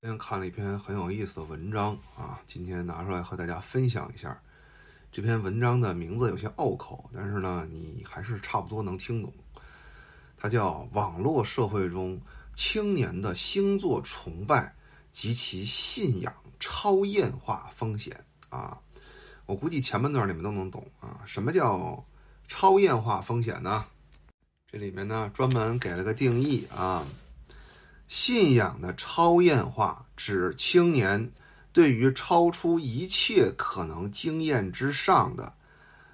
今天看了一篇很有意思的文章啊，今天拿出来和大家分享一下。这篇文章的名字有些拗口，但是呢，你还是差不多能听懂。它叫《网络社会中青年的星座崇拜及其信仰超验化风险》啊。我估计前半段你们都能懂啊。什么叫超验化风险呢？这里面呢专门给了个定义啊。信仰的超验化，指青年对于超出一切可能经验之上的、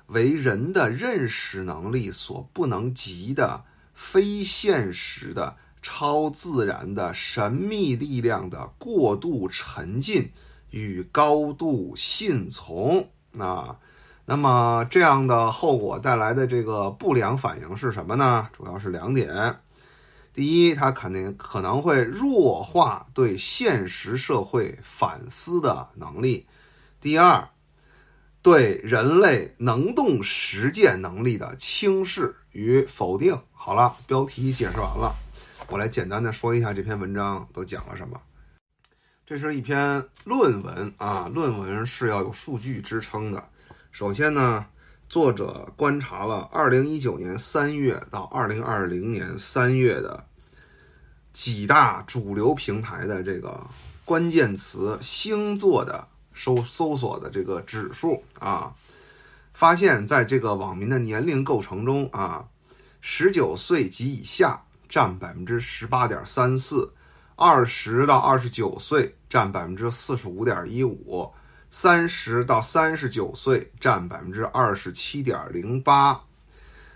为人的认识能力所不能及的、非现实的、超自然的神秘力量的过度沉浸与高度信从。啊，那么这样的后果带来的这个不良反应是什么呢？主要是两点。第一，它肯定可能会弱化对现实社会反思的能力；第二，对人类能动实践能力的轻视与否定。好了，标题解释完了，我来简单的说一下这篇文章都讲了什么。这是一篇论文啊，论文是要有数据支撑的。首先呢。作者观察了二零一九年三月到二零二零年三月的几大主流平台的这个关键词星座的搜搜索的这个指数啊，发现在这个网民的年龄构成中啊，十九岁及以下占百分之十八点三四，二十到二十九岁占百分之四十五点一五。三十到三十九岁占百分之二十七点零八，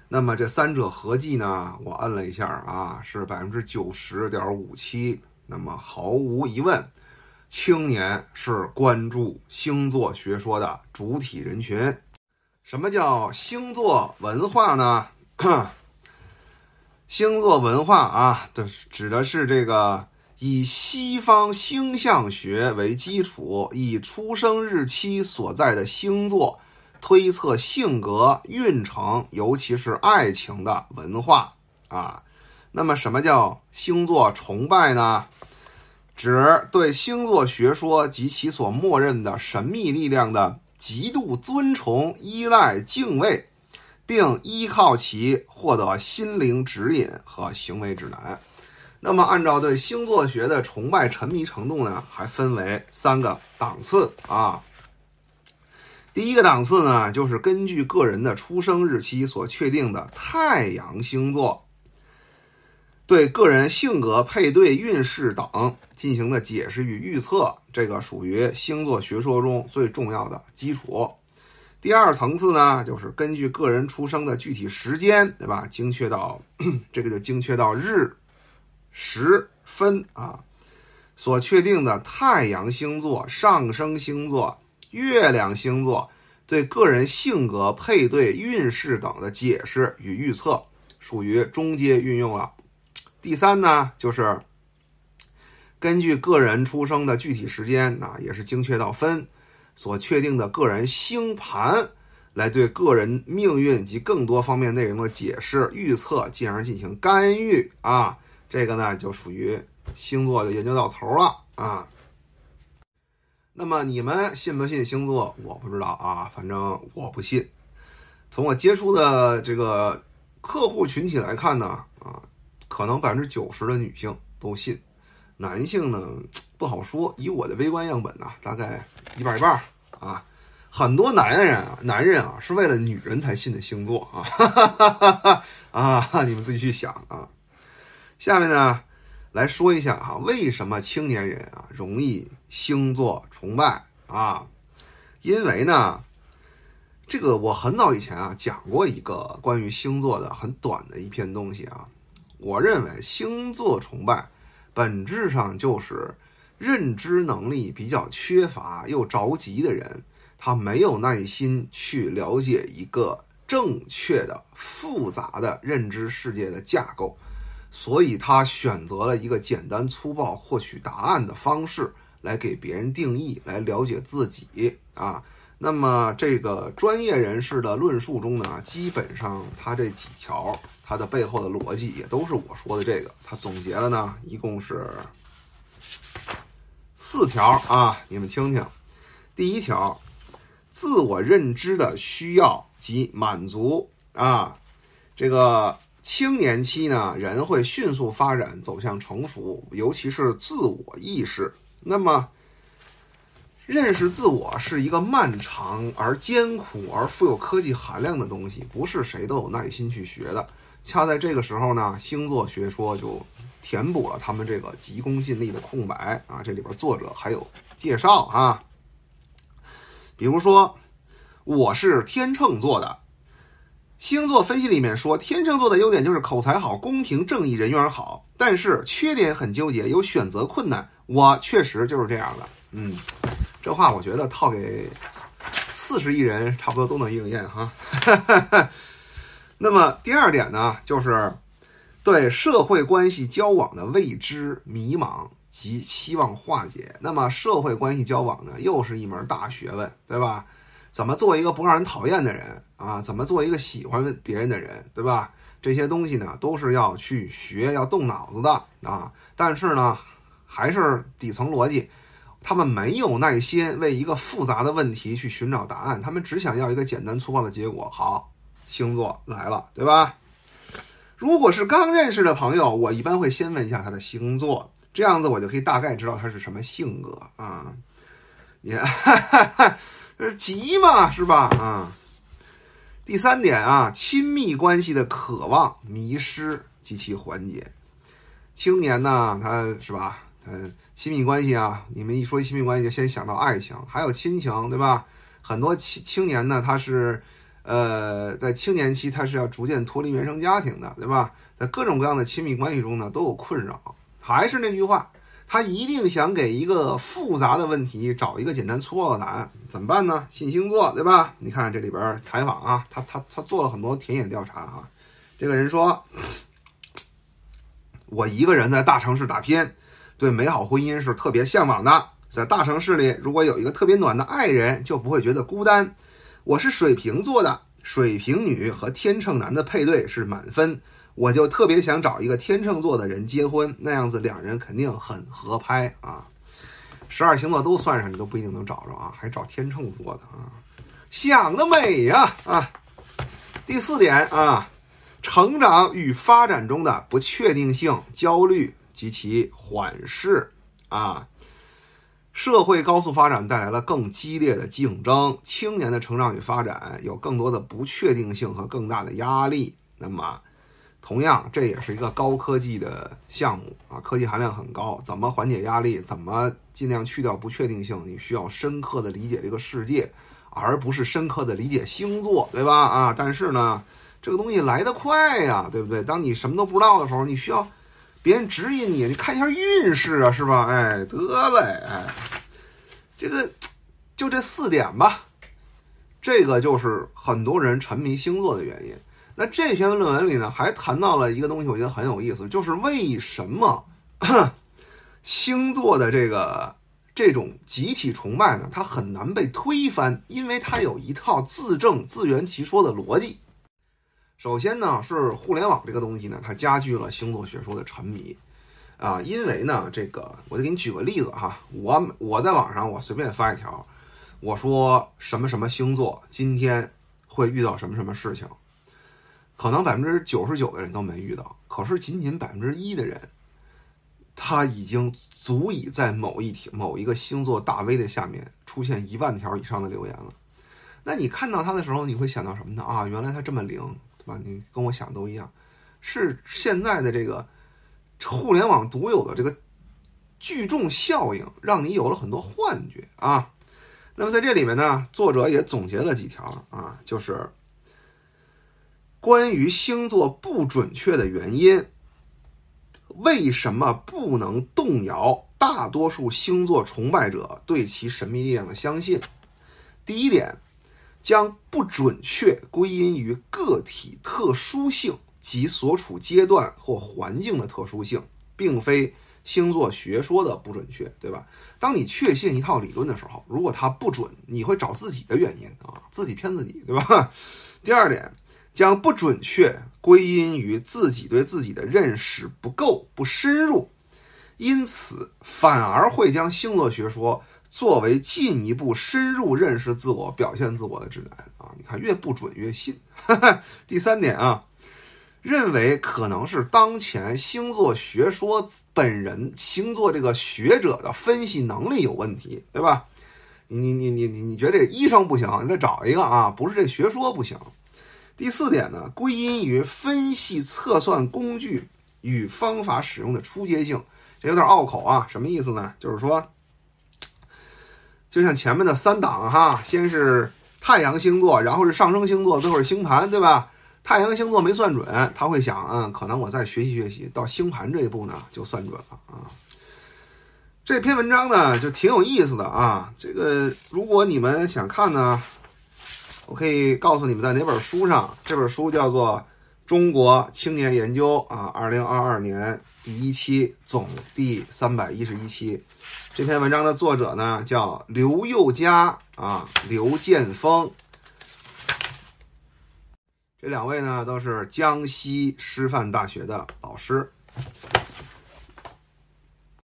那么这三者合计呢？我摁了一下啊，是百分之九十点五七。那么毫无疑问，青年是关注星座学说的主体人群。什么叫星座文化呢？星座文化啊，这指的是这个。以西方星象学为基础，以出生日期所在的星座推测性格、运程，尤其是爱情的文化啊。那么，什么叫星座崇拜呢？指对星座学说及其所默认的神秘力量的极度尊崇、依赖、敬畏，并依靠其获得心灵指引和行为指南。那么，按照对星座学的崇拜沉迷程度呢，还分为三个档次啊。第一个档次呢，就是根据个人的出生日期所确定的太阳星座，对个人性格、配对、运势等进行的解释与预测，这个属于星座学说中最重要的基础。第二层次呢，就是根据个人出生的具体时间，对吧？精确到 这个就精确到日。十分啊，所确定的太阳星座、上升星座、月亮星座对个人性格、配对、运势等的解释与预测，属于中阶运用了。第三呢，就是根据个人出生的具体时间，啊，也是精确到分所确定的个人星盘，来对个人命运及更多方面内容的解释、预测，进而进行干预啊。这个呢，就属于星座就研究到头了啊。那么你们信不信星座？我不知道啊，反正我不信。从我接触的这个客户群体来看呢，啊，可能百分之九十的女性都信，男性呢不好说。以我的微观样本呢，大概一半一半啊。很多男人啊，男人啊是为了女人才信的星座啊，哈哈哈哈啊，你们自己去想啊。下面呢，来说一下哈，为什么青年人啊容易星座崇拜啊？因为呢，这个我很早以前啊讲过一个关于星座的很短的一篇东西啊。我认为星座崇拜本质上就是认知能力比较缺乏又着急的人，他没有耐心去了解一个正确的复杂的认知世界的架构。所以他选择了一个简单粗暴获取答案的方式来给别人定义，来了解自己啊。那么这个专业人士的论述中呢，基本上他这几条，他的背后的逻辑也都是我说的这个。他总结了呢，一共是四条啊，你们听听。第一条，自我认知的需要及满足啊，这个青年期呢，人会迅速发展走向成熟，尤其是自我意识。那么，认识自我是一个漫长而艰苦而富有科技含量的东西，不是谁都有耐心去学的。恰在这个时候呢，星座学说就填补了他们这个急功近利的空白啊！这里边作者还有介绍啊，比如说我是天秤座的，星座分析里面说天秤座的优点就是口才好、公平正义、人缘好，但是缺点很纠结，有选择困难。我确实就是这样的，嗯。这话我觉得套给四十亿人差不多都能应验哈。那么第二点呢，就是对社会关系交往的未知、迷茫及希望化解。那么社会关系交往呢，又是一门大学问，对吧？怎么做一个不让人讨厌的人啊？怎么做一个喜欢别人的人，对吧？这些东西呢，都是要去学、要动脑子的啊。但是呢，还是底层逻辑。他们没有耐心为一个复杂的问题去寻找答案，他们只想要一个简单粗暴的结果。好，星座来了，对吧？如果是刚认识的朋友，我一般会先问一下他的星座，这样子我就可以大概知道他是什么性格啊。你看，急嘛，是吧？啊。第三点啊，亲密关系的渴望、迷失及其缓解。青年呢，他是吧？嗯。亲密关系啊，你们一说亲密关系就先想到爱情，还有亲情，对吧？很多青青年呢，他是，呃，在青年期他是要逐渐脱离原生家庭的，对吧？在各种各样的亲密关系中呢，都有困扰。还是那句话，他一定想给一个复杂的问题找一个简单粗暴的答案，怎么办呢？信星座，对吧？你看这里边采访啊，他他他做了很多田野调查啊。这个人说，我一个人在大城市打拼。对美好婚姻是特别向往的，在大城市里，如果有一个特别暖的爱人，就不会觉得孤单。我是水瓶座的，水瓶女和天秤男的配对是满分，我就特别想找一个天秤座的人结婚，那样子两人肯定很合拍啊。十二星座都算上，你都不一定能找着啊，还找天秤座的啊，想得美呀啊！第四点啊，成长与发展中的不确定性、焦虑。及其缓释啊，社会高速发展带来了更激烈的竞争，青年的成长与发展有更多的不确定性和更大的压力。那么，同样这也是一个高科技的项目啊，科技含量很高。怎么缓解压力？怎么尽量去掉不确定性？你需要深刻的理解这个世界，而不是深刻的理解星座，对吧？啊，但是呢，这个东西来得快呀，对不对？当你什么都不知道的时候，你需要。别人指引你，你看一下运势啊，是吧？哎，得嘞，哎，这个就这四点吧。这个就是很多人沉迷星座的原因。那这篇论文里呢，还谈到了一个东西，我觉得很有意思，就是为什么 星座的这个这种集体崇拜呢？它很难被推翻，因为它有一套自证自圆其说的逻辑。首先呢，是互联网这个东西呢，它加剧了星座学说的沉迷，啊，因为呢，这个我就给你举个例子哈，我我在网上我随便发一条，我说什么什么星座今天会遇到什么什么事情，可能百分之九十九的人都没遇到，可是仅仅百分之一的人，他已经足以在某一条某一个星座大 V 的下面出现一万条以上的留言了。那你看到他的时候，你会想到什么呢？啊，原来他这么灵。对吧，你跟我想的都一样，是现在的这个互联网独有的这个聚众效应，让你有了很多幻觉啊。那么在这里面呢，作者也总结了几条啊，就是关于星座不准确的原因，为什么不能动摇大多数星座崇拜者对其神秘力量的相信？第一点。将不准确归因于个体特殊性及所处阶段或环境的特殊性，并非星座学说的不准确，对吧？当你确信一套理论的时候，如果它不准，你会找自己的原因啊，自己骗自己，对吧？第二点，将不准确归因于自己对自己的认识不够、不深入，因此反而会将星座学说作为进一步深入认识自我、表现自我的指南啊！你看，越不准越信。第三点啊，认为可能是当前星座学说本人星座这个学者的分析能力有问题，对吧？你你你你你你觉得这医生不行，你再找一个啊，不是这学说不行。第四点呢，归因于分析测算工具与方法使用的初阶性。这有点拗口啊，什么意思呢？就是说，就像前面的三档哈，先是太阳星座，然后是上升星座，最后是星盘，对吧？太阳星座没算准，他会想，嗯，可能我再学习学习，到星盘这一步呢，就算准了啊。这篇文章呢，就挺有意思的啊。这个如果你们想看呢，我可以告诉你们在哪本书上，这本书叫做。中国青年研究啊，二零二二年第一期总第三百一十一期，这篇文章的作者呢叫刘佑佳啊，刘建峰，这两位呢都是江西师范大学的老师。